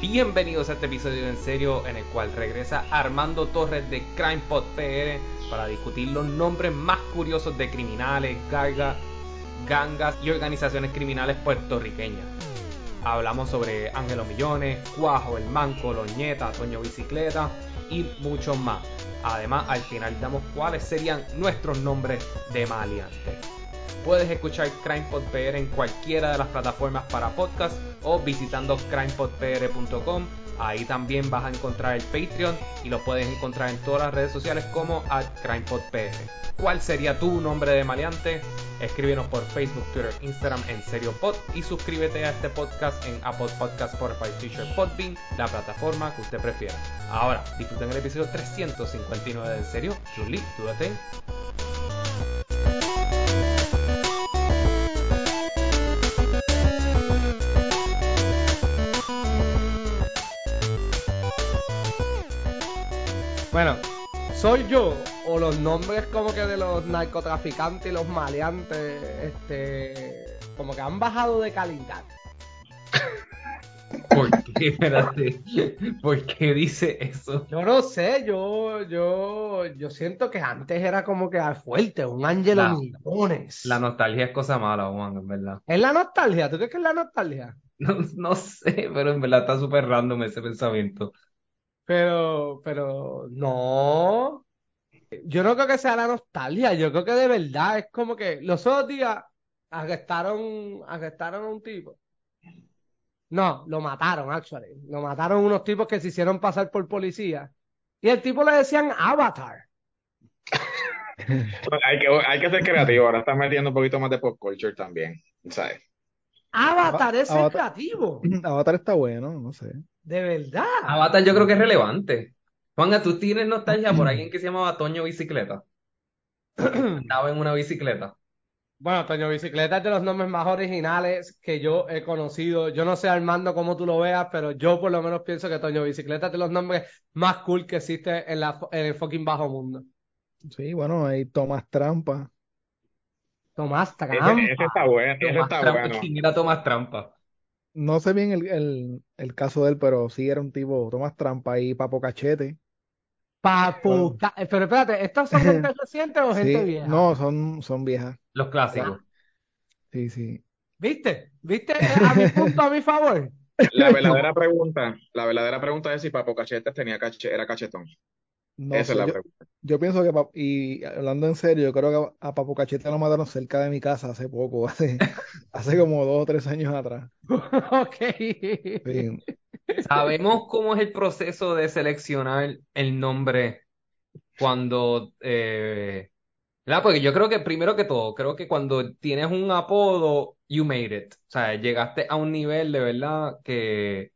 Bienvenidos a este episodio en serio en el cual regresa Armando Torres de CrimePod PR para discutir los nombres más curiosos de criminales, gangas y organizaciones criminales puertorriqueñas. Hablamos sobre Ángelo Millones, Cuajo, El Manco, Loñeta, Toño Bicicleta y muchos más. Además, al final damos cuáles serían nuestros nombres de maleantes. Puedes escuchar CrimePod PR en cualquiera de las plataformas para podcast o visitando crimepodpr.com. Ahí también vas a encontrar el Patreon y lo puedes encontrar en todas las redes sociales como at CrimePodPR. ¿Cuál sería tu nombre de maleante? Escríbenos por Facebook, Twitter, Instagram en SerioPod y suscríbete a este podcast en Apple Podcast, Spotify, Stitcher, Podbean, la plataforma que usted prefiera. Ahora, disfruten el episodio 359 de Serio. Julie, tú Bueno, ¿soy yo o los nombres como que de los narcotraficantes y los maleantes, este, como que han bajado de calidad? ¿Por qué? Espérate. ¿Por qué dice eso? Yo no sé, yo, yo, yo siento que antes era como que fuerte, un Ángelo La- Millones. La nostalgia es cosa mala, Juan, en verdad. ¿Es la nostalgia? ¿Tú crees que es la nostalgia? No, no sé, pero en verdad está súper random ese pensamiento. Pero, pero, no. Yo no creo que sea la nostalgia, yo creo que de verdad es como que los otros días arrestaron, arrestaron a un tipo. No, lo mataron, actually. Lo mataron unos tipos que se hicieron pasar por policía. Y el tipo le decían Avatar. Hay que, hay que ser creativo, ahora están metiendo un poquito más de pop culture también, ¿sabes? Avatar es Avatar. creativo. Avatar está bueno, no sé. De verdad. Avatar yo creo que es relevante. Juanga, ¿tú tienes nostalgia por alguien que se llamaba Toño Bicicleta? Andaba en una bicicleta. Bueno, Toño Bicicleta es de los nombres más originales que yo he conocido. Yo no sé, Armando, cómo tú lo veas, pero yo por lo menos pienso que Toño Bicicleta es de los nombres más cool que existe en, la, en el fucking bajo mundo. Sí, bueno, hay Tomás Trampa. Tomás Ese, Trampa. ese está bueno, ese Tomás está Trampa, bueno. ¿quién era Tomás Trampa? No sé bien el, el, el caso de él, pero sí era un tipo, Tomás Trampa y Papo Cachete. Eh, Pero espérate, ¿estos son gente reciente o gente Sí, vieja? no, son, son viejas. Los clásicos. Sí, sí. ¿Viste? ¿Viste? Eh, A mi punto, a mi favor. La verdadera pregunta, la verdadera pregunta es si Papo Cachetes tenía cache, era cachetón. No Esa sé, es la yo, pregunta. yo pienso que, y hablando en serio, yo creo que a Papo Cachete lo mataron cerca de mi casa hace poco, hace, hace como dos o tres años atrás. Ok. Sí. ¿Sabemos cómo es el proceso de seleccionar el nombre cuando... Eh... Porque yo creo que primero que todo, creo que cuando tienes un apodo, you made it. O sea, llegaste a un nivel de verdad que,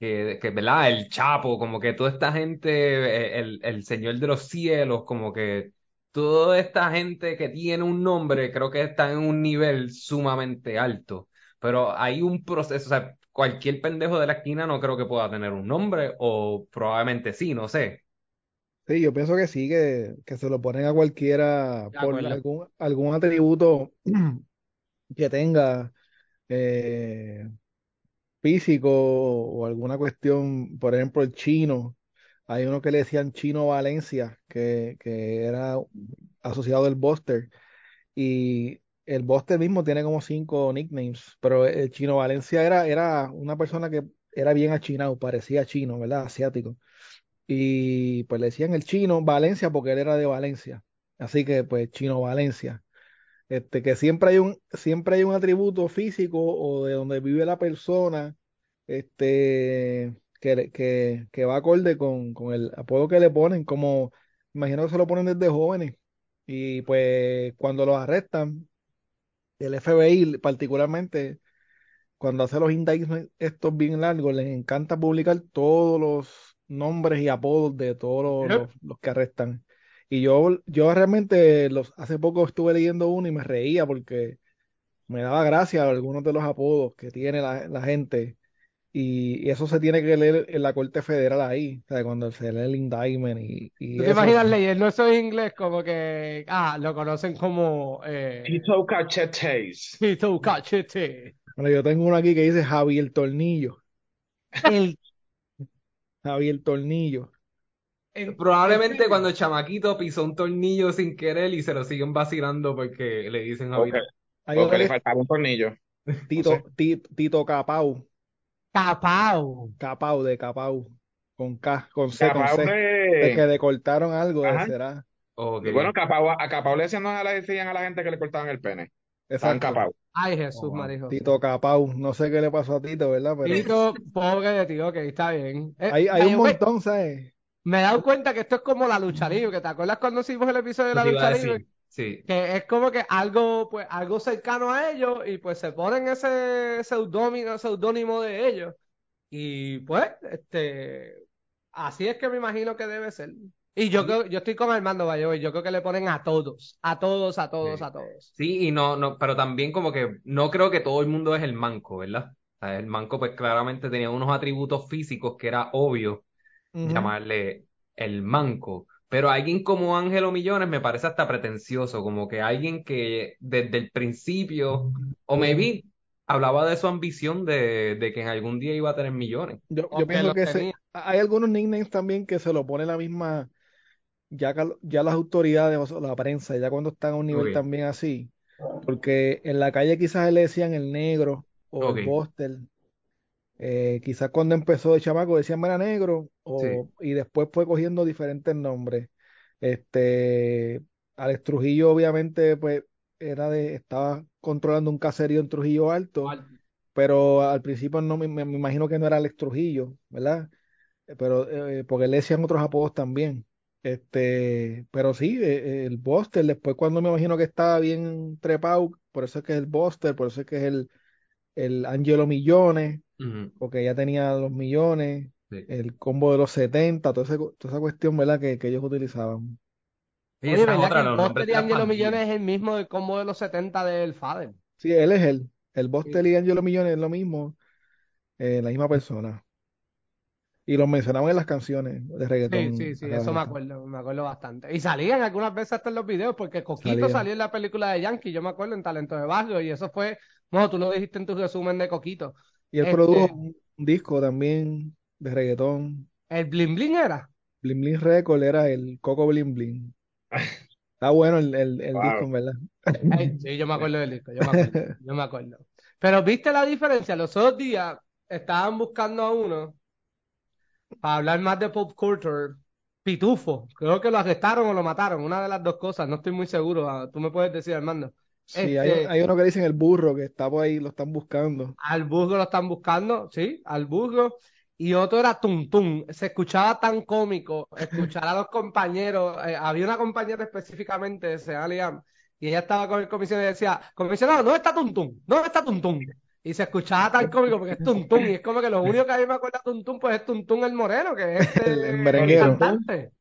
que, que ¿verdad? El Chapo, como que toda esta gente, el, el Señor de los Cielos, como que toda esta gente que tiene un nombre, creo que está en un nivel sumamente alto. Pero hay un proceso, o sea, cualquier pendejo de la esquina no creo que pueda tener un nombre, o probablemente sí, no sé. Sí, yo pienso que sí, que, que se lo ponen a cualquiera por algún, algún atributo que tenga eh, físico o alguna cuestión, por ejemplo, el chino. Hay uno que le decían Chino Valencia, que, que era asociado del Buster. Y el Buster mismo tiene como cinco nicknames, pero el Chino Valencia era, era una persona que era bien achinado, parecía chino, ¿verdad? Asiático. Y pues le decían el chino Valencia porque él era de Valencia. Así que pues chino Valencia. Este, que siempre hay un, siempre hay un atributo físico o de donde vive la persona, este, que, que, que va acorde con, con el apodo que le ponen, como imagino que se lo ponen desde jóvenes. Y pues cuando los arrestan, el FBI particularmente, cuando hace los indictments estos bien largos, les encanta publicar todos los nombres y apodos de todos los, Yep. los- los que arrestan. Y yo, yo realmente los, hace poco estuve leyendo uno y me reía porque me daba gracia algunos de los apodos que tiene la, la gente. Y, y eso se tiene que leer en la Corte Federal ahí, o sea, cuando se lee el indictment y, y ¿Tú te eso. imaginas leyendo eso en inglés como que, ah, lo conocen como eh, Tito Cachetes. Tito Cachete? Bueno, yo tengo uno aquí que dice Javier Tornillo. El Javier Tornillo. En- Probablemente en cuando el chamaquito pisó un tornillo sin querer y se lo siguen vacilando porque le dicen a Ok, Hay ok, otro le que faltaba un tornillo. Tito, no sé. Ti- Tito Capau. Capao. Capau de Capau. Con K, con C, con Capao C. De que de... le cortaron algo, Ajá. será. Ok. Bueno, Capao, a Capao le decían, no le decían a la gente que le cortaban el pene. Exacto. Capao. Ay, Jesús, Oh, José. Tito Capau. No sé qué le pasó a Tito, ¿verdad? Pero Tito, pobre de ti, ok, está bien. Eh, hay, un way, montón, ¿sabes? Me he dado cuenta que esto es como la lucha libre, que te acuerdas cuando hicimos el episodio de la lucha libre. Sí. que es como que algo, pues, algo cercano a ellos y pues se ponen ese seudónimo, seudónimo de ellos y pues, este, así es que me imagino que debe ser. Y yo creo, yo estoy con Armando Vallejo y yo creo que le ponen a todos, a todos, a todos, Sí. a todos. Sí, y no, no, pero también como que no creo que todo el mundo es el manco, ¿verdad? O sea, el manco pues claramente tenía unos atributos físicos que era obvio Llamarle el manco. Pero alguien como Ángelo Millones me parece hasta pretencioso, como que alguien que desde el principio, o maybe hablaba de su ambición de, de que en algún día iba a tener millones. Yo, yo pienso que se- hay algunos nicknames también que se lo pone la misma, ya, que- ya las autoridades o la prensa, ya cuando están a un nivel también así, porque en la calle quizás le decían el negro o el Ok. Eh, quizás cuando empezó de chamaco decían era negro, o, y después fue cogiendo diferentes nombres. Este, Alex Trujillo obviamente pues era de, estaba controlando un caserío en Trujillo Alto pero al principio no me, me- imagino que no era Alex Trujillo, ¿verdad? Eh, Pero eh, porque le decían otros apodos también. Este, pero sí, eh, el Buster, después cuando me imagino que estaba bien trepado, por eso es que es el Buster, por eso es que es el, el Angelo Millones, Ujú, porque ya tenía los millones, sí. el combo de los 70, toda esa, toda esa cuestión, ¿verdad? Que, que ellos utilizaban. Y Oye, esa es ¿verdad otra, que el los nombres de las Angelo pandillas. Millones es el mismo del combo de los 70 del Fader? Sí, él es él. El Buster y Angelo Millones es lo mismo, eh, la misma persona. Y los mencionaban en las canciones de Sí, reggaetón sí, sí, cada eso me rato. acuerdo, me acuerdo bastante. Y salían algunas veces hasta en los videos, porque Coquito Salía. salió en la película de Yankee, yo me acuerdo en Talento de Barrio, y eso fue, bueno, tú lo dijiste en tu resumen de Coquito. Y él Este- produjo un un disco también de reggaetón. ¿El Bling Bling era? Bling Bling Record era el Coco Bling Bling. Está bueno el, el, el Wow. disco, en verdad. Sí, yo me acuerdo del disco, yo me acuerdo, yo me acuerdo. Pero ¿viste la diferencia? Los otros días estaban buscando a uno para hablar más de pop culture. Pitufo, creo que lo arrestaron o lo mataron, una de las dos cosas, no estoy muy seguro, ah, tú me puedes decir, Armando. Sí, hay, Este- hay uno que dicen el burro, que está por ahí, lo están buscando. Al burro lo están buscando, sí, al burro. Y otro era Tum. Se escuchaba tan cómico escuchar a los compañeros. eh, había una compañera específicamente, se llama Liam, y ella estaba con el comisionado y decía, comisionado, ¿dónde está Tum? ¿Dónde está Tum? Y se escuchaba tan cómico porque es Tum. Y es como que lo único que a mí me acuerda Tum, pues es Tum el moreno, que es El- este el merenguero. cantante.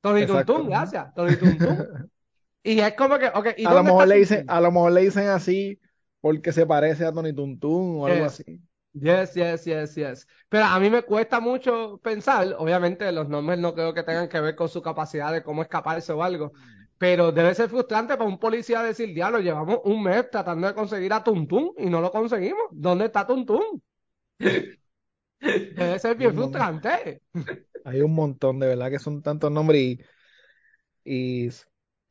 Tony. Tum, gracias. Tony Tum. Y es como que, ok, ¿y A lo mejor le dicen, a lo mejor le dicen así porque se parece a Tony Tuntún o algo Yes. así. Yes, yes, yes, yes. Pero a mí me cuesta mucho pensar, obviamente los nombres no creo que tengan que ver con su capacidad de cómo escaparse o algo, pero debe ser frustrante para un policía decir, diablo, llevamos un mes tratando de conseguir a Tuntún y no lo conseguimos. ¿Dónde está Tuntún? Debe ser bien frustrante. Hay un montón, de verdad que son tantos nombres y, y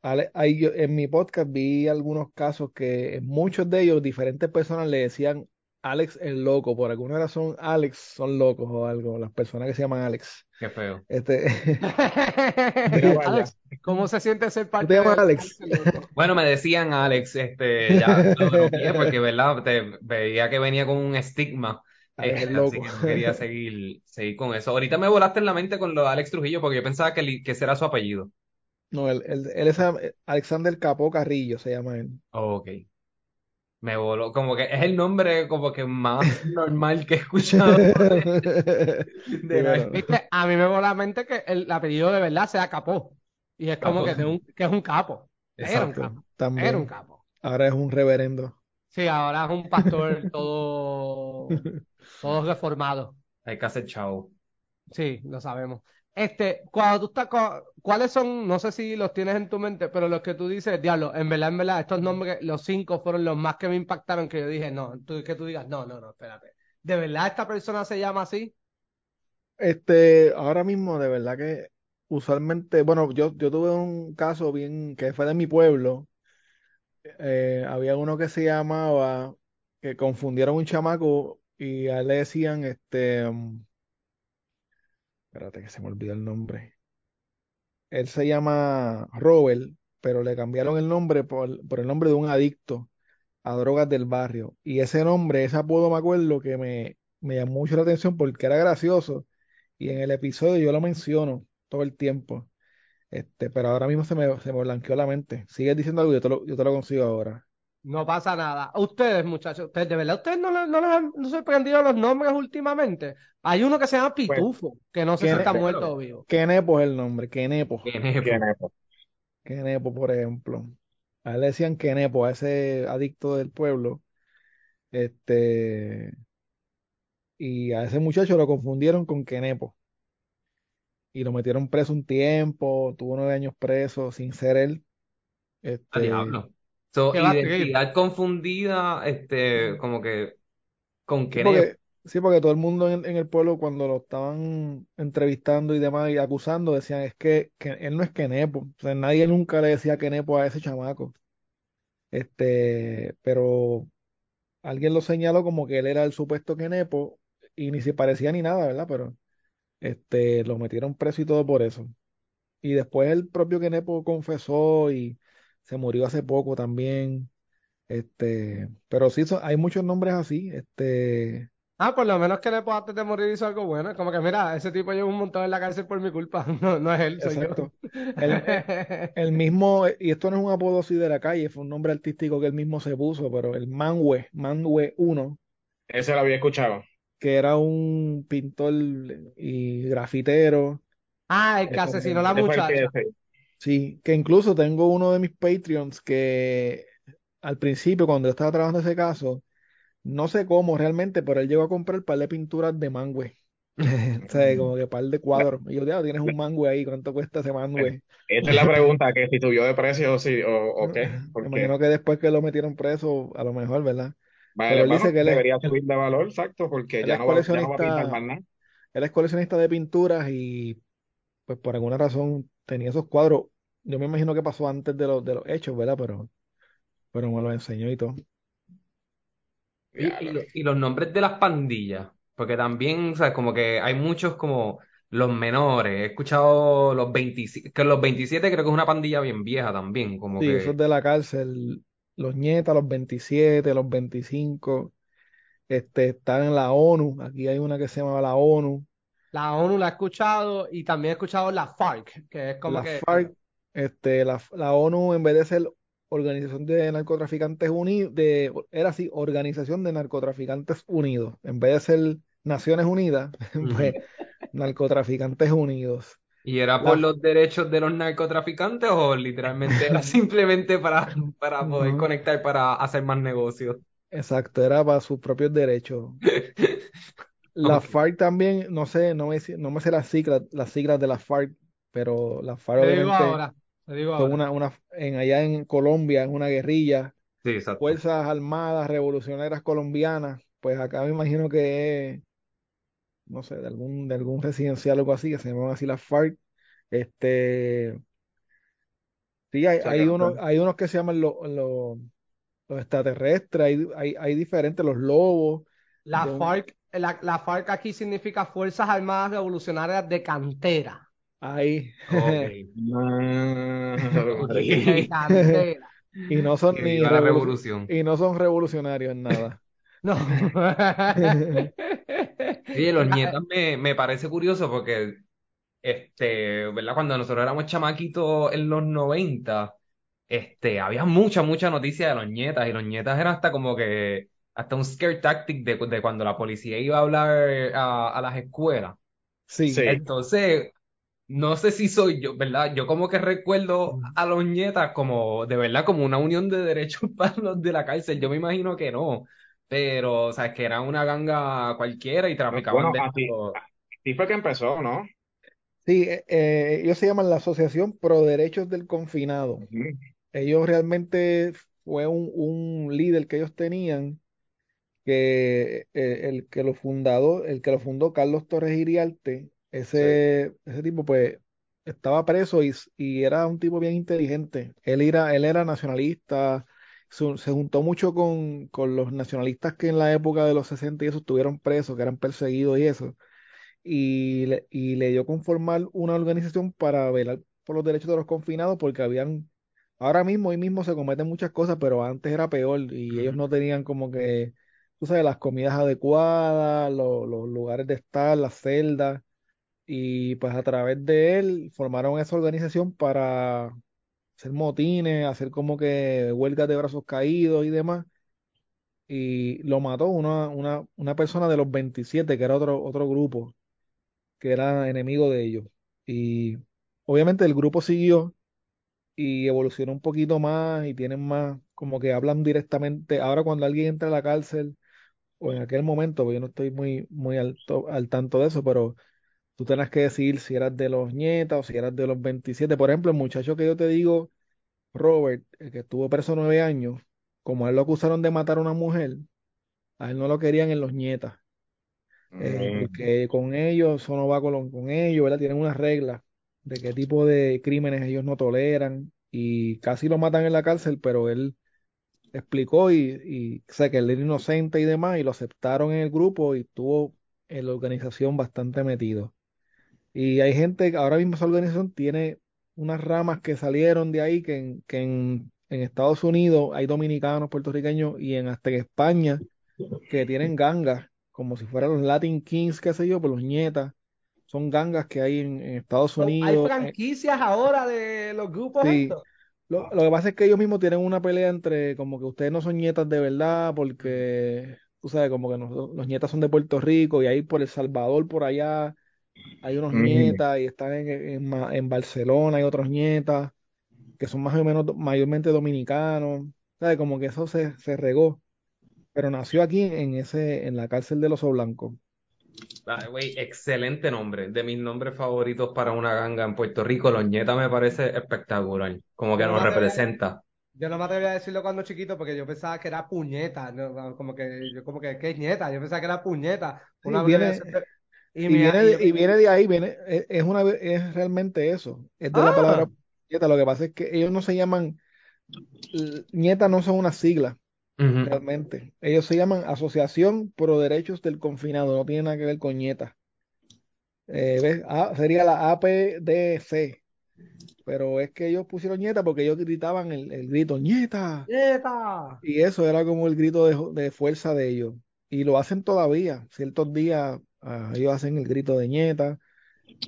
yo- en mi podcast vi algunos casos que muchos de ellos diferentes personas le decían Alex el loco, por alguna razón Alex son locos o algo, las personas que se llaman Alex. Qué feo. Este. Alex, ¿cómo se siente ser parte te llamas de Alex? Bueno, me decían Alex, este, ya lo bloqueé porque, ¿verdad? Te, veía que venía con un estigma. Alex el así loco. que no quería seguir, seguir con eso. Ahorita me volaste en la mente con lo de Alex Trujillo porque yo pensaba que, que ese era su apellido. No, él, él- él es Alexander Capó Carrillo, se llama él. Oh, ok. Me voló, como que es el nombre como que más normal que he escuchado de, Sí, de bueno. Viste, a mí me voló la mente que el apellido de verdad sea Capó. Y es como que, de un, que es un capo. Era un capo. Era un También. capo. Ahora es un reverendo. Sí, ahora es un pastor todo, todo reformado. Hay que hacer chao. Sí, lo sabemos. Este, cuando tú estás, ¿cuáles son? No sé si los tienes en tu mente, pero los que tú dices, diablo, en verdad, en verdad, estos nombres, los cinco fueron los más que me impactaron, que yo dije, no, tú, que tú digas, no, no, no, espérate. ¿De verdad esta persona se llama así? Este, ahora mismo, de verdad que usualmente, bueno, yo, yo tuve un caso bien que fue de mi pueblo. Eh, había uno que se llamaba, que confundieron un chamaco y a él le decían, este, espérate que se me olvidó el nombre. Él se llama Robert, pero le cambiaron el nombre por, por el nombre de un adicto a drogas del barrio. Y ese nombre, ese apodo, me acuerdo que me, me llamó mucho la atención porque era gracioso. Y en el episodio yo lo menciono todo el tiempo. Este, pero ahora mismo se me, se me blanqueó la mente. Sigues diciendo algo, yo te lo, yo te lo consigo ahora. No pasa nada. Ustedes, muchachos, ustedes, ¿de verdad ustedes no, no les han no sorprendido los nombres últimamente? Hay uno que se llama Pitufo, que no sé si ¿quién está es? muerto o vivo. Kenepo es el nombre, Kenepo. Kenepo. Kenepo. Kenepo, por ejemplo. A él le decían Kenepo, a ese adicto del pueblo. Este, y a ese muchacho lo confundieron con Kenepo. Y lo metieron preso un tiempo, tuvo nueve años preso sin ser él. A Este, diablo. So, identidad confundida, este, como que con Sí, Kenepo. porque, sí, porque todo el mundo en, en el pueblo cuando lo estaban entrevistando y demás y acusando decían es que, que él no es Kenepo. O sea, nadie nunca le decía Kenepo a ese chamaco. Este, pero alguien lo señaló como que él era el supuesto Kenepo y ni se parecía ni nada, ¿verdad? Pero este, lo metieron preso y todo por eso. Y después el propio Kenepo confesó y se murió hace poco también. Este, pero sí, son- hay muchos nombres así. Este, Ah, por lo menos que Nepo antes de morir hizo algo bueno. Como que, mira, ese tipo lleva un montón en la cárcel por mi culpa. No, no es él, soy yo. exacto. El, el- el mismo, y esto no es un apodo así de la calle, fue un nombre artístico que él mismo se puso, pero el Manwe, Manwe 1, Ese lo había escuchado. que era un pintor y grafitero, Ah, el que asesinó a la muchacha. Sí. sí, que incluso tengo uno de mis Patreons que al principio, cuando yo estaba trabajando ese caso, no sé cómo realmente, pero él llegó a comprar un par de pinturas de Manwe. O sea, como que par de cuadros. Y yo, tienes un Manwe ahí, ¿cuánto cuesta ese Manwe? Esa es la pregunta, que si subió de precio o, si, o, o qué. Me Porque, imagino que después que lo metieron preso, a lo mejor, ¿verdad? vale, Pero él dice que él es, debería él- subir de valor, exacto, porque él ya es no va, ya no va a pintar más nada. él es coleccionista de pinturas y pues por alguna razón tenía esos cuadros. Yo me imagino que pasó antes de los, de los hechos, ¿verdad? Pero, pero me los enseñó y todo. Y, y, Diablo. lo- y los nombres de las pandillas, porque también, o sea, como que hay muchos como los menores. He escuchado los 27, que los 27 creo que es una pandilla bien vieja también, como Sí, esos que de la cárcel, los nietas, los 27, los 25, este, están en la ONU. Aquí hay una que se llama la ONU. La ONU la he escuchado y también he escuchado la FARC, que es como La que FARC, este, la, la ONU en vez de ser Organización de Narcotraficantes Unidos, era así, Organización de Narcotraficantes Unidos, en vez de ser Naciones Unidas, pues. Narcotraficantes Unidos. ¿Y era La, por los derechos de los narcotraficantes o literalmente era simplemente para, para poder no, conectar para hacer más negocios? exacto, era para sus propios derechos. La. FARC también, no sé, no me, no me sé las siglas, las siglas de la FARC, pero la FARC obviamente ahora, te digo son ahora. una, una, en, allá en Colombia, es una guerrilla. Sí, exacto. Fuerzas Armadas Revolucionarias Colombianas, pues acá me imagino que es, no sé, de algún, de algún residencial o algo así, que se llaman así las FARC. Este, sí, hay, hay unos, hay unos que se llaman los, los, los extraterrestres, hay, hay, hay diferentes, los lobos, La de FARC, la, la FARC aquí significa Fuerzas Armadas Revolucionarias de Cantera. Hay, ok. No, De Ok. Cantera. y no son Que ni viva la revoluc- revolución. y no son revolucionarios en nada. No. Oye, los Ya, nietas me, me parece curioso porque, este, ¿verdad? Cuando nosotros éramos chamaquitos en los 90, este, había mucha, mucha noticia de los nietas y los nietas eran hasta como que, hasta un scare tactic de, de cuando la policía iba a hablar a, a las escuelas. Sí, Entonces, no sé si soy yo, ¿verdad? Yo como que recuerdo a los nietas como, de verdad, como una unión de derechos para los de la cárcel. Yo me imagino que no, pero, o sea, es que era una ganga cualquiera y traficaban bueno, de así, así fue que empezó, ¿no? sí, eh, eh, ellos se llaman la Asociación Pro Derechos del Confinado. Ellos realmente fue un, un líder que ellos tenían que eh, el que lo fundado, el que lo fundó Carlos Torres Iriarte, ese, ese tipo pues estaba preso y, y era un tipo bien inteligente. Él era, él era nacionalista, su- se juntó mucho con, con los nacionalistas que en la época de los 60 y eso estuvieron presos, que eran perseguidos y eso, y le, y le dio con formar una organización para velar por los derechos de los confinados porque habían, ahora mismo, hoy mismo se cometen muchas cosas, pero antes era peor y ellos no tenían como que, tú sabes, las comidas adecuadas, lo- los lugares de estar, las celdas. Y pues a través de él formaron esa organización para hacer motines, hacer como que huelgas de brazos caídos y demás. Y lo mató una, una, una persona de los 27 que era otro, otro grupo, que era enemigo de ellos. Y obviamente el grupo siguió y evolucionó un poquito más y tienen más, como que hablan directamente. Ahora cuando alguien entra a la cárcel, o en aquel momento, pues yo no estoy muy, muy alto, al tanto de eso, pero Tú tenías que decir si eras de los nietas o si eras de los 27. Por ejemplo, el muchacho que yo te digo, Robert, el que estuvo preso nueve años, como a él lo acusaron de matar a una mujer, a él no lo querían en los nietas, eh, Mm, porque con ellos, eso no va con, con ellos, ¿verdad? Tienen unas reglas de qué tipo de crímenes ellos no toleran y casi lo matan en la cárcel, pero él explicó y, y sé que él era inocente y demás y lo aceptaron en el grupo y estuvo en la organización bastante metido. Y hay gente, que ahora mismo esa organización tiene unas ramas que salieron de ahí, que en, que en, en Estados Unidos hay dominicanos, puertorriqueños y en hasta en España que tienen gangas, como si fueran los Latin Kings, qué sé yo, por los nietas. Son gangas que hay en, en Estados So, hay Unidos. eh, franquicias ahora de los grupos sí. estos. Lo, lo que pasa es que ellos mismos tienen una pelea entre como que ustedes no son nietas de verdad, porque tú sabes, como que los nietas son de Puerto Rico y ahí por El Salvador, por allá hay unos mm. nietas y están en, en, en Barcelona, hay otros nietas que son más o menos mayormente dominicanos, ¿sabes? Como que eso se, se regó, pero nació aquí en ese, en la cárcel de los Blancos. Way, excelente nombre. De mis nombres favoritos para una ganga en Puerto Rico, Los Ñetas me parece espectacular. Como que no nos representa. yo no me atrevía a decirlo cuando chiquito porque yo pensaba que era puñeta, ¿no? Como que yo como que, ¿qué es nieta? Yo pensaba que era puñeta, Sí, una viene, de- y, viene y y viene de ahí, viene, es, una, es realmente eso, es de la palabra ah, nieta. Lo que pasa es que ellos no se llaman, nieta no son una sigla, realmente. Ellos se llaman Asociación Pro Derechos del Confinado, no tiene nada que ver con nieta. Eh, ¿ves? Ah, sería la APDC. Pero es que ellos pusieron nieta porque ellos gritaban el, el grito, nieta. nieta. Y eso era como el grito de, de fuerza de ellos. Y lo hacen todavía. Ciertos días ah, ellos hacen el grito de nieta.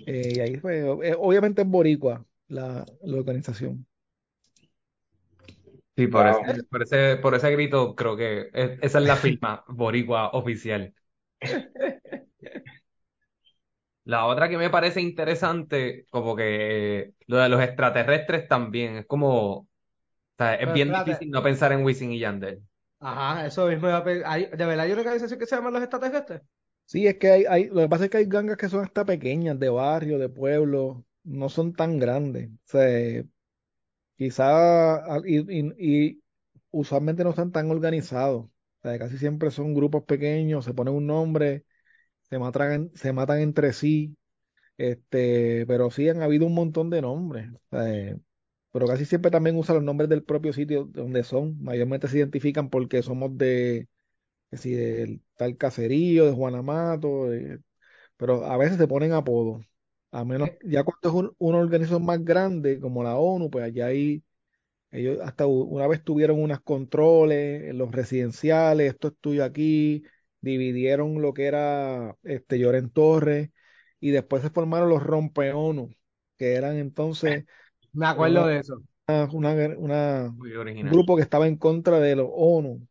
eh, y ahí fue, eh, obviamente es boricua la, la organización. Sí, por Wow. ese, por ese, por ese grito creo que es- esa es la firma boricua oficial. La otra que me parece interesante, como que lo de los extraterrestres también, es como, o sea, es Pero bien espérate, difícil no pensar en Wisin y Yandel. ajá, eso mismo, iba a pe- hay- ¿de verdad hay una organización que se llama los extraterrestres? Sí, es que hay, hay, lo que pasa es que hay gangas que son hasta pequeñas, de barrio, de pueblo, no son tan grandes. O sea, quizá, y, usualmente no están tan organizados. O sea, casi siempre son grupos pequeños, se ponen un nombre, se matan, se matan entre sí, este, pero sí han habido un montón de nombres. Pero casi siempre también usan los nombres del propio sitio donde son. Mayormente se identifican porque somos de, que si del tal caserío, de Juanamato, de- pero a veces se ponen apodos. A menos, Eh, ya cuando es un- una organización más grande como la ONU, pues allá hay ellos hasta una vez tuvieron unos controles en los residenciales, esto es tuyo aquí, dividieron lo que era este Lloren Torres y después se formaron los Rompeonu, que eran entonces Me una, acuerdo de eso. una, una- un grupo que estaba en contra de los ONU.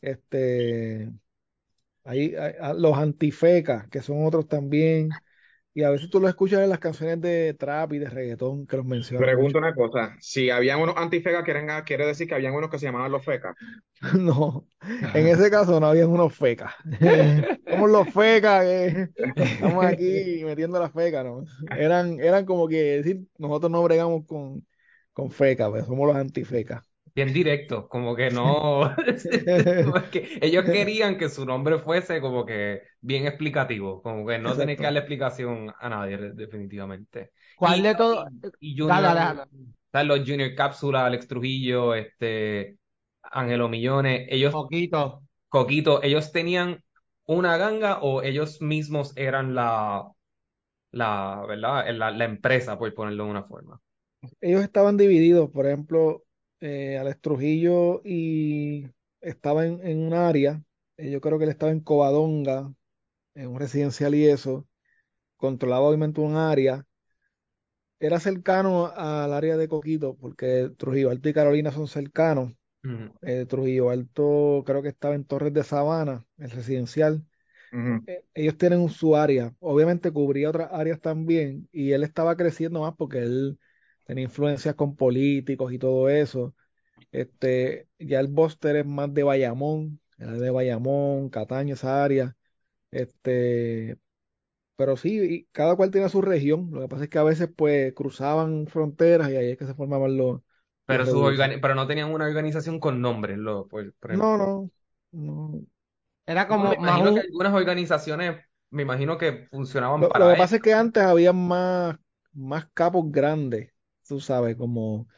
Este, ahí, hay- los antifecas, que son otros también, y a veces tú lo escuchas en las canciones de trap y de reggaetón que los mencionan mucho. Pregunto una cosa, si habían unos antifecas, quieren, quiere decir que habían unos que se llamaban los fecas. No, en ese caso no habían unos fecas. Somos los fecas que estamos aquí metiendo la feca, ¿no? Eran, eran como que decir, nosotros no bregamos con, con fecas, pues somos los antifecas. Bien directo, como que no, como que ellos querían que su nombre fuese como que bien explicativo, como que no tener que darle explicación a nadie, de- definitivamente. ¿Cuál Y, de todo? y Dale, Junior, están los Junior Cápsula, Alex Trujillo, este, Ángelo Millones, ellos, Poquito. Coquito, ellos tenían una ganga o ellos mismos eran la, la, ¿verdad? La, la empresa, por ponerlo de una forma. Ellos estaban divididos, por ejemplo, eh, Alex Trujillo y estaba en, en un área, eh, yo creo que él estaba en Covadonga, en un residencial y eso, controlaba obviamente un área, era cercano al área de Coquito, porque Trujillo Alto y Carolina son cercanos. Eh, Trujillo Alto creo que estaba en Torres de Sabana, el residencial, eh, ellos tienen su área, obviamente cubría otras áreas también, y él estaba creciendo más porque él tenía influencias con políticos y todo eso. Este, ya el Buster es más de Bayamón, era de Bayamón, Cataño, esa área. Este, pero sí, y cada cual tiene su región. Lo que pasa es que a veces pues cruzaban fronteras y ahí es que se formaban los, los Pero, organi- pero no tenían una organización con nombres, lo, por, por ejemplo. No, no, no. Era No, como me imagino que un. algunas organizaciones, me imagino que funcionaban Lo, lo para que pasa es que antes había más, más capos grandes, tú sabes, como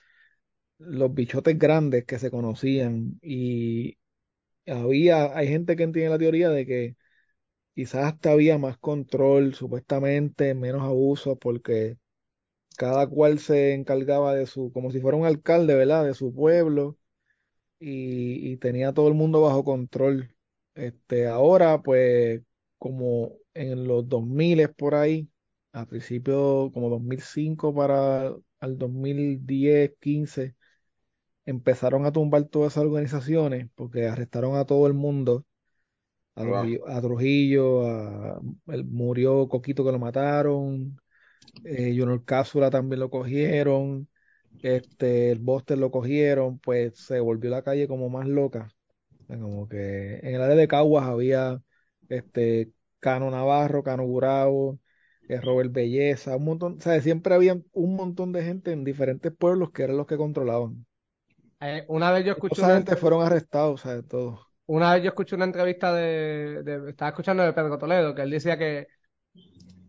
los bichotes grandes que se conocían y había, hay gente que tiene la teoría de que quizás hasta había más control, supuestamente, menos abuso, porque cada cual se encargaba de su, como si fuera un alcalde, ¿verdad? De su pueblo y, tenía todo el mundo bajo control. Este, ahora, pues, como en los 2000 por ahí, a principio como 2005 para al 2010, 15, empezaron a tumbar todas esas organizaciones porque arrestaron a todo el mundo, a Wow. Trujillo, a Trujillo, a- el- murió Coquito que lo mataron, eh, Junior Cápsula también lo cogieron, este, el Buster lo cogieron, pues se volvió la calle como más loca. Como que en el área de Caguas había este Cano Navarro, Cano Gurabo, Robert Belleza, un montón, o sea, siempre había un montón de gente en diferentes pueblos que eran los que controlaban. eh, una vez yo escuché una gente fueron arrestados, o sea, todos. Una vez yo escuché una entrevista de, de- estaba escuchando de Pedro Toledo, que él decía que,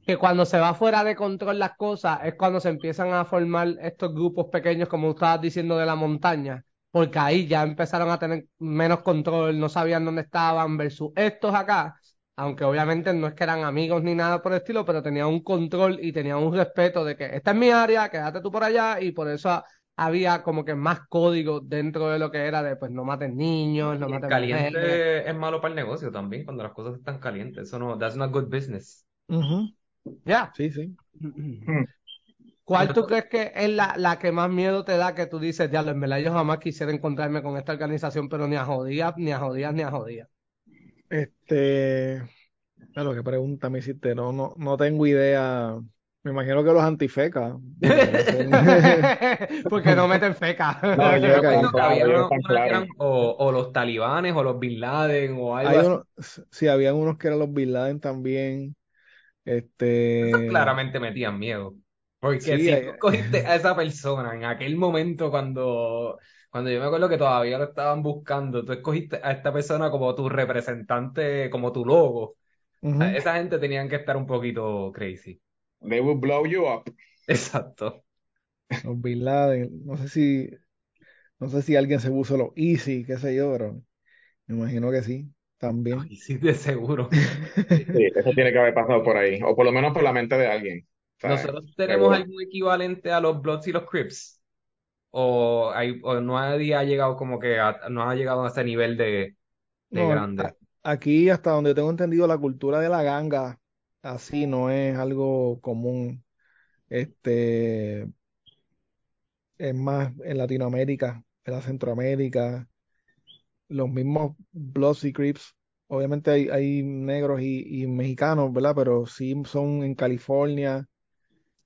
que cuando se va fuera de control las cosas es cuando se empiezan a formar estos grupos pequeños, como estabas diciendo, de la montaña, porque ahí ya empezaron a tener menos control, no sabían dónde estaban, versus estos acá, aunque obviamente no es que eran amigos ni nada por el estilo, pero tenían un control y tenían un respeto de que esta es mi área, quédate tú por allá, y por eso había como que más código dentro de lo que era de pues no maten niños, no mujeres. caliente es malo para el negocio también, cuando las cosas están calientes. Eso no, that's not good business. Ya. Sí, sí. ¿Cuál tú crees que es la, la que más miedo te da que tú dices, diablo, en verdad yo jamás quisiera encontrarme con esta organización, pero ni a jodías, ni a jodías, ni a jodías? Este, lo que pregunta me hiciste, no, no, no tengo idea. Me imagino que los antifecas. porque no sé. Porque no meten feca. No, Yo claros. o, o los talibanes o los Bin Laden o algo Hay así. unos, sí, habían unos que eran los Bin Laden también. Esos Este, claramente metían miedo. Porque sí, si hay- tú cogiste a esa persona en aquel momento cuando, cuando yo me acuerdo que todavía lo estaban buscando, tú escogiste a esta persona como tu representante, como tu logo. O sea, ujú. esa gente tenían que estar un poquito crazy. They will blow you up. Exacto. Los Bin Laden, no sé si, no sé si alguien se puso los Easy, qué sé yo, pero me imagino que sí, también. Ay, sí, de seguro. Sí, eso tiene que haber pasado por ahí. O por lo menos por la mente de alguien. ¿sabes? ¿Nosotros tenemos Seguro. algún equivalente a los Bloods y los Crips? ¿O, hay, o nadie ha llegado como que a, no ha llegado a ese nivel de, de No, grande? a- aquí hasta donde tengo entendido la cultura de la ganga, así no es algo común. Este, es más en Latinoamérica, en la Centroamérica, los mismos Bloods y Crips. Obviamente hay, hay negros y, y mexicanos, ¿verdad? Pero sí son en California,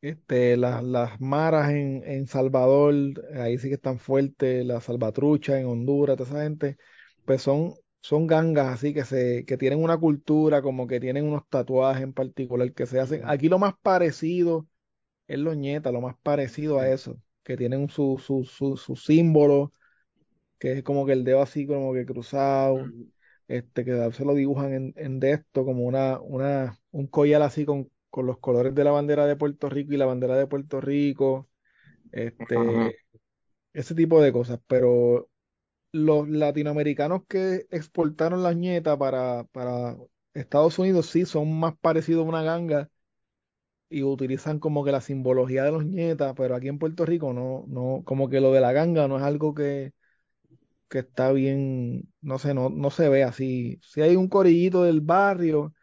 este, las, las maras en, en Salvador, ahí sí que están fuertes, la salvatrucha en Honduras, toda esa gente, pues son, son gangas así que se, que tienen una cultura, como que tienen unos tatuajes en particular que se hacen. Aquí lo más parecido es los ñetas, lo más parecido a eso, que tienen su, su, su, su símbolo que es como que el dedo así como que cruzado, Mm. este, que se lo dibujan en, en de esto, como una, una, un collar así con, con los colores de la bandera de Puerto Rico y la bandera de Puerto Rico, Ajá. este, ese tipo de cosas, pero los latinoamericanos que exportaron las ñetas para, para Estados Unidos sí son más parecidos a una ganga y utilizan como que la simbología de los ñetas, pero aquí en Puerto Rico no, no, como que lo de la ganga no es algo que, que está bien, no sé, no, no se ve así. Sí hay un corillito del barrio,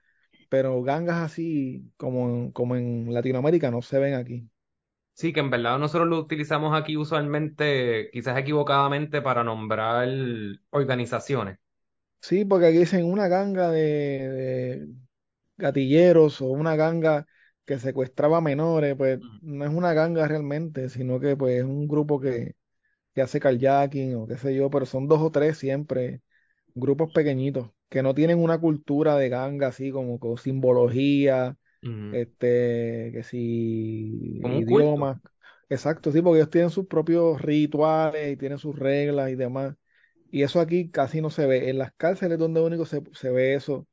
pero gangas así como en, como en Latinoamérica no se ven aquí. Sí, que en verdad nosotros lo utilizamos aquí usualmente, quizás equivocadamente, para nombrar organizaciones. Sí, porque aquí dicen una ganga de, de gatilleros o una ganga que secuestraba menores, pues no es una ganga realmente, sino que pues es un grupo que, que hace kayaking o qué sé yo, pero son dos o tres siempre, grupos pequeñitos, que no tienen una cultura de ganga así como con simbología, este, que si culto. idiomas, exacto, sí, porque ellos tienen sus propios rituales y tienen sus reglas y demás. Y eso aquí casi no se ve. En las cárceles donde único se, se ve eso,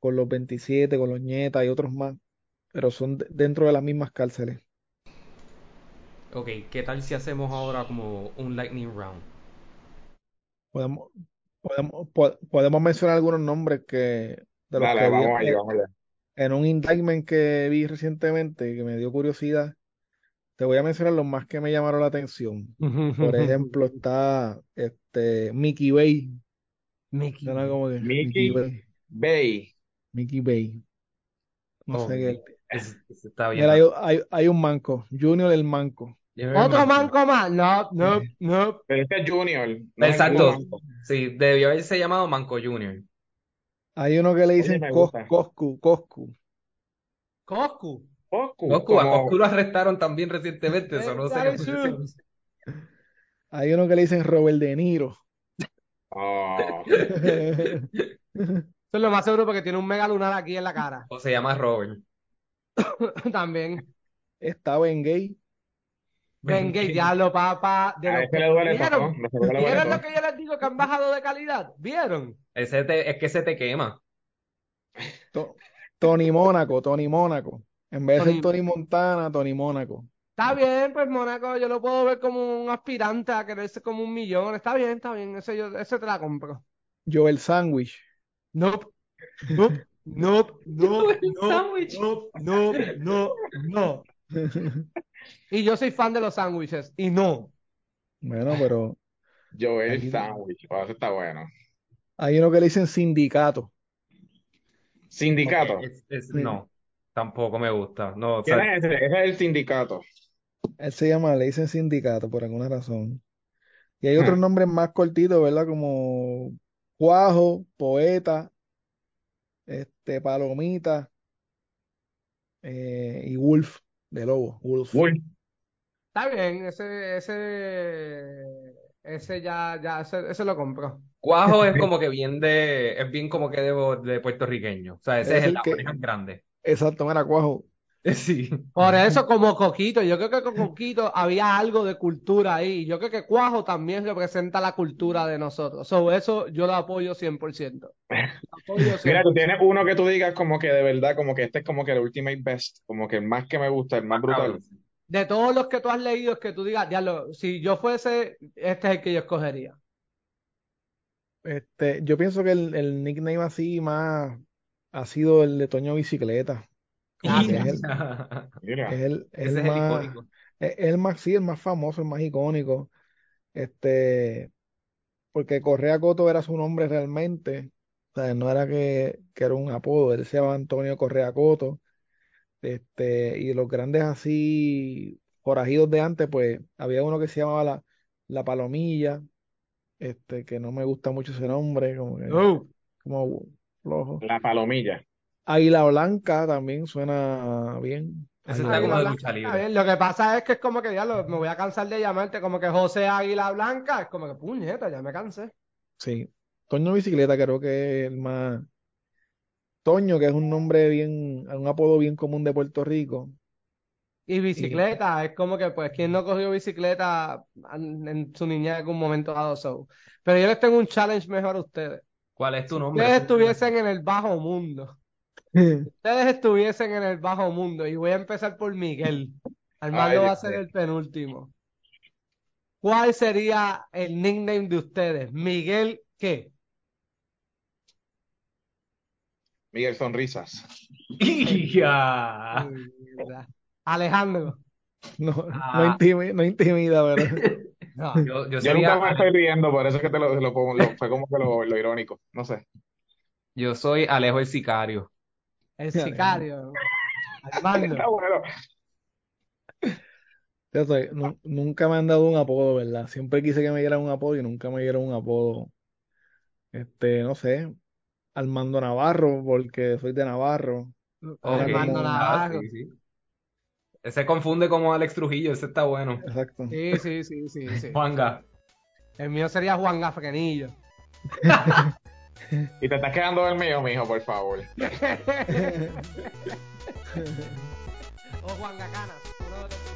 con los 27, con los nietas y otros más, pero son de- dentro de las mismas cárceles. Ok, ¿qué tal si hacemos ahora como un lightning round? Podemos, podemos, po- podemos mencionar algunos nombres que, de los Dale, que vi vamos allí, en, vamos allá. en un indictment que vi recientemente que me dio curiosidad. Te voy a mencionar los más que me llamaron la atención. Por ejemplo, está este Mickey Bay. Mickey. Suena como que Mickey Mickey Bay. Bay. Mickey Bay. No Oh, sé qué. ese está bien Mira, hay, hay, hay un manco, Junior el manco. Otro manco más. No, no, no. Pero este es Junior, no Exacto. Sí, debió haberse llamado Manco Junior. Hay uno que le dicen Cos-. Coscu, Coscu. Coscu. Coscu, Goku, a Goku lo arrestaron también recientemente, eso no sé qué. Hay uno que le dicen Robert De Niro. Oh, Eso es lo más seguro porque tiene un mega lunar aquí en la cara. O se llama Robert. También. Está Ben Gay. Venga, el diablo, papá. De a los ese que- le duele todo, ¿Vieron? duele ¿Vieron lo que yo les digo que han bajado de calidad? ¿Vieron? Ese te- es que se te quema. To- Tony Mónaco, Tony Mónaco. En vez de ser Tony- Montana, Tony Mónaco. Está bien, pues Mónaco, yo lo puedo ver como un aspirante a quererse como un millón. Está bien, está bien, ese, yo, ese te la compro. Joel Sandwich. No, no, no, no, El no, sándwich. no, no, no, no. Y yo soy fan de los sándwiches, y no. Bueno, pero Joel Sandwich, oh, eso está bueno. hay uno que le dicen sindicato. Sindicato. Es- es- Sí. no, tampoco me gusta. No, o ¿Quién sea, es ese? Ese es el sindicato. Él se llama, le dicen sindicato por alguna razón. Y hay otros Ajá. nombres más cortitos, ¿verdad? Como Cuajo, Poeta, este, Palomita eh, y Wolf, de lobo, Wolf. Wolf. Está bien, ese, ese, ese ya, ya, ese, ese lo compro. Cuajo es como que bien de, es bien como que de, de puertorriqueño. O sea, ese Es es el el que- grande. Exacto, mira, Cuajo. Sí. Por eso, como Coquito, yo creo que con Coquito había algo de cultura ahí. Yo creo que Cuajo también representa la cultura de nosotros. So, eso yo lo apoyo 100%. Lo apoyo Mira, tú 100%. tienes uno que tú digas como que de verdad, como que este es como que el ultimate best, como que el más que me gusta, el más brutal. De todos los que tú has leído, es que tú digas, diablo, si yo fuese, este es el que yo escogería. Este, yo pienso que el, el nickname así más ha sido el de Toño Bicicleta. Gracias. Es es el, más, icónico. sí, el más famoso, el más icónico. Este, porque Correa Coto era su nombre realmente. O sea, no era que, que era un apodo, él se llama Antonio Correa Coto. Este, y los grandes así forajidos de antes, pues había uno que se llamaba la, la Palomilla, este, que no me gusta mucho ese nombre, como que, Oh, como flojo. La palomilla. Águila Blanca también suena bien. Ese está como de lucha libre. Lo que pasa es que es como que ya lo, me voy a cansar de llamarte como que José Águila Blanca. Es como que puñeta, ya me cansé. Sí. Toño Bicicleta creo que es el más. Toño, que es un nombre bien, un apodo bien común de Puerto Rico. Y bicicleta, es como que, pues, ¿quién no cogió bicicleta en, su niñez en algún momento dado? So. Pero yo les tengo un challenge mejor a ustedes. ¿Cuál es tu Si nombre? ustedes estuviesen en el bajo mundo, ustedes estuviesen en el bajo mundo, y voy a empezar por Miguel. Armando Ay, va a ser el penúltimo. ¿Cuál sería el nickname de ustedes? ¿Miguel qué? Miguel Sonrisas. Alejandro. No, Ah. no, intimi- no intimida, ¿verdad? No. Yo, yo Yo sería, nunca me estoy riendo, por eso es que te lo, lo pongo, lo- fue como que lo, lo irónico. No sé. yo soy Alejo el Sicario. El sicario. Está bueno. Soy- nu- nunca me han dado un apodo, ¿verdad? Siempre quise que me dieran un apodo y nunca me dieron un apodo. Este, no sé, Armando Navarro, porque soy de Navarro. Ok. Armando como- Ah, Navarro. sí, sí. Ese confunde como Alex Trujillo, ese está bueno. Exacto. Sí, sí, sí, sí, sí. Juanga. El mío sería Juan Gafrenillo. Y te estás quedando el mío, mijo, por favor. o Juan Gacanas. uno de los.